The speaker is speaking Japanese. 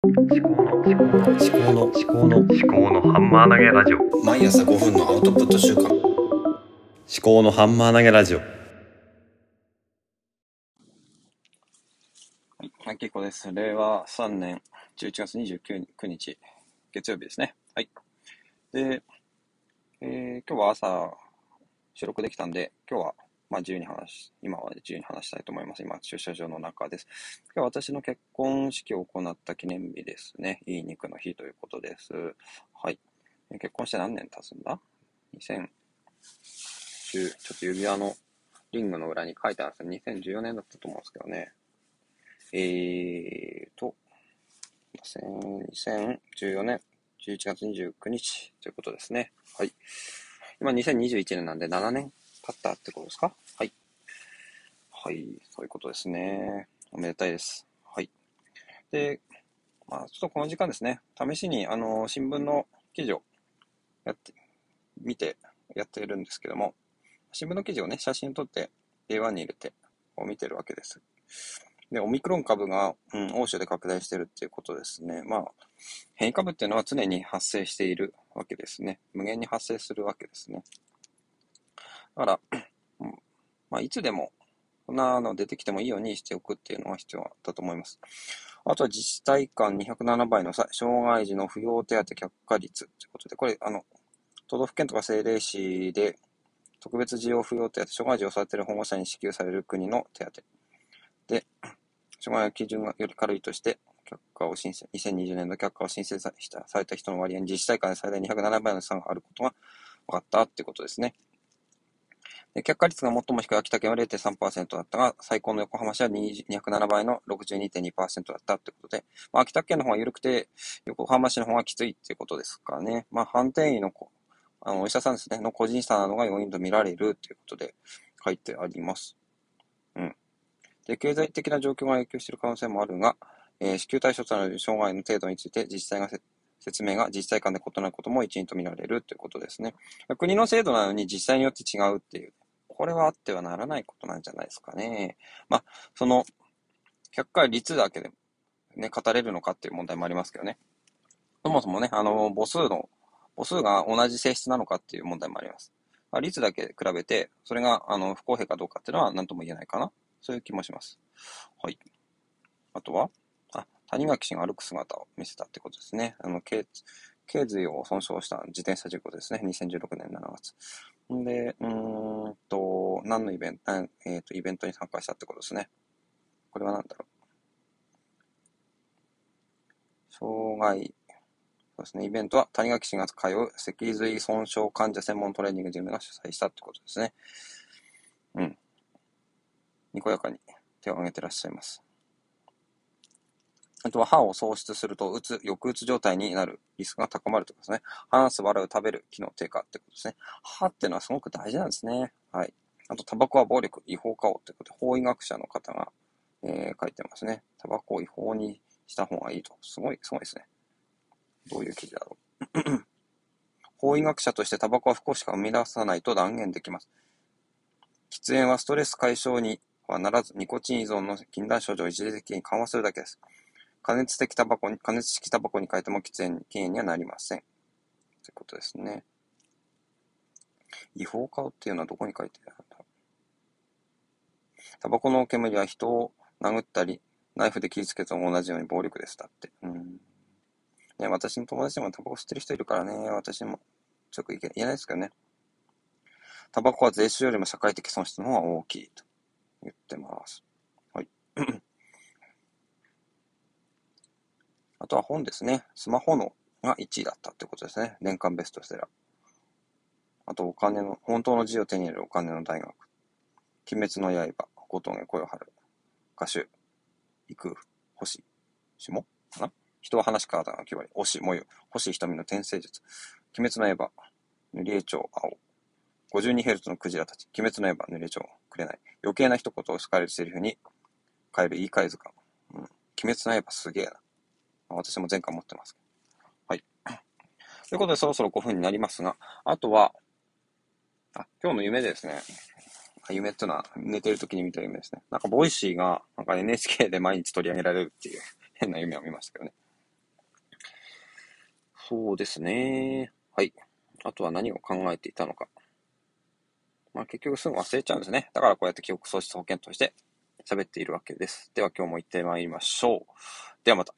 思考の思考の思考の思考の思考のハンマー投げラジオ毎朝5分のアウトプット週間思考のハンマー投げラジオはい、はい、結構です。令和3年11月29日、月曜日ですね。はい。で、えー今日は朝収録できたんで、今日はまあ自由に話し、今は自由に話したいと思います。今、駐車場の中です。今日私の結婚式を行った記念日ですね。いい肉の日ということです。はい。結婚して何年経つんだ ?2010、ちょっと指輪のリングの裏に書いてあるんです。2014年だったと思うんですけどね。えーと、2014年11月29日ということですね。はい。今2021年なんで7年経ったってことですか？はい。はい、そういうことですね。おめでたいです。はい。で、まあ、ちょっとこの時間ですね、試しに、あの、新聞の記事をやって、見てやってるんですけども、新聞の記事をね、写真撮って A1 に入れて、こう見てるわけです。で、オミクロン株が、うん、欧州で拡大してるっていうことですね。まあ、変異株っていうのは常に発生しているわけですね。無限に発生するわけですね。だから、まあ、いつでも、こんなの出てきてもいいようにしておくっていうのが必要だと思います。あとは自治体間207倍のさ障害児の扶養手当却下率ということで、これ、あの、都道府県とか政令市で特別需要扶養手当、障害児を育てる保護者に支給される国の手当。で、障害の基準がより軽いとして、却下を申請、2020年の却下を申請さしたされた人の割合に自治体間で最大207倍の差があることが分かったっていうことですね。で却下率が最も低い秋田県は0.3%だったが、最高の横浜市は207倍の62.2%だったってことで、まあ、秋田県の方が緩くて、横浜市の方がきついっていうことですかね。まあ、判定医のあのお医者さんですね、の個人差などが要因と見られるということで書いてあります。うん。で、経済的な状況が影響している可能性もあるが、えー支給対象となる障害の程度について自治体がせ説明が自治体間で異なることも一因と見られるということですね。国の制度なのに自治体によって違うっていう、これはあってはならないことなんじゃないですかね。まあ、その、100回率だけで、ね、語れるのかっていう問題もありますけどね。そもそもね、あの、母数の、母数が同じ性質なのかっていう問題もあります。まあ、率だけ比べて、それが、あの、不公平かどうかっていうのは何とも言えないかな。そういう気もします。はい。あとは、谷垣氏が歩く姿を見せたってことですね。あの、頸頸髄を損傷した自転車事故ですね。2016年7月。んで、うんと、何のイベント、えっ、と、イベントに参加したってことですね。これは何だろう。障害、そうですね。イベントは谷垣氏が通う脊髄損傷患者専門トレーニングジムが主催したってことですね。うん。にこやかに手を挙げてらっしゃいます。あとは歯を喪失すると、うつ、抑うつ状態になるリスクが高まるということですね。話す、笑う、食べる、機能低下ってことですね。歯っていうのはすごく大事なんですね。はい。あと、タバコは暴力、違法かをということで、法医学者の方が、えー書いてますね。タバコを違法にした方がいいと。すごい、すごいですね。どういう記事だろう。法医学者としてタバコは不幸しか生み出さないと断言できます。喫煙はストレス解消にはならず、ニコチン依存の禁断症状を一時的に緩和するだけです。加熱的タバコに、加熱式タバコに変えても喫煙、禁煙にはなりません。ということですね。違法化っていうのはどこに書いてあるんだタバコの煙は人を殴ったり、ナイフで切りつけたのも同じように暴力です。だって。うん。ね、私の友達でもタバコ吸ってる人いるからね、私も、ちょっと言えないですけどね。タバコは税収よりも社会的損失の方が大きいと言ってます。はい。あとは本ですね。スマホのが1位だったってことですね。年間ベストセラー。あと、お金の、本当の字を手に入れるお金の大学。鬼滅の刃、小峠声を張る。歌手、幾、星、下？かな？人は話し方が決まり、推し、もゆ、星瞳の転生術。鬼滅の刃、塗り絵帳、青。52Hz のクジラたち。鬼滅の刃、塗り絵帳、くれない。余計な一言を好かれるセリフに変える言い換え図鑑。うん。鬼滅の刃すげえな。私も前回持ってます。はい。ということで、そろそろ5分になりますが、あとは、あ、今日の夢ですね。夢っていうのは、寝てる時に見た夢ですね。なんか、 Voicy が、なんか NHK で毎日取り上げられるっていう変な夢を見ましたけどね。そうですね。はい。あとは何を考えていたのか。まあ結局すぐ忘れちゃうんですね。だからこうやって記憶喪失保険として喋っているわけです。では今日も行ってまいりましょう。ではまた。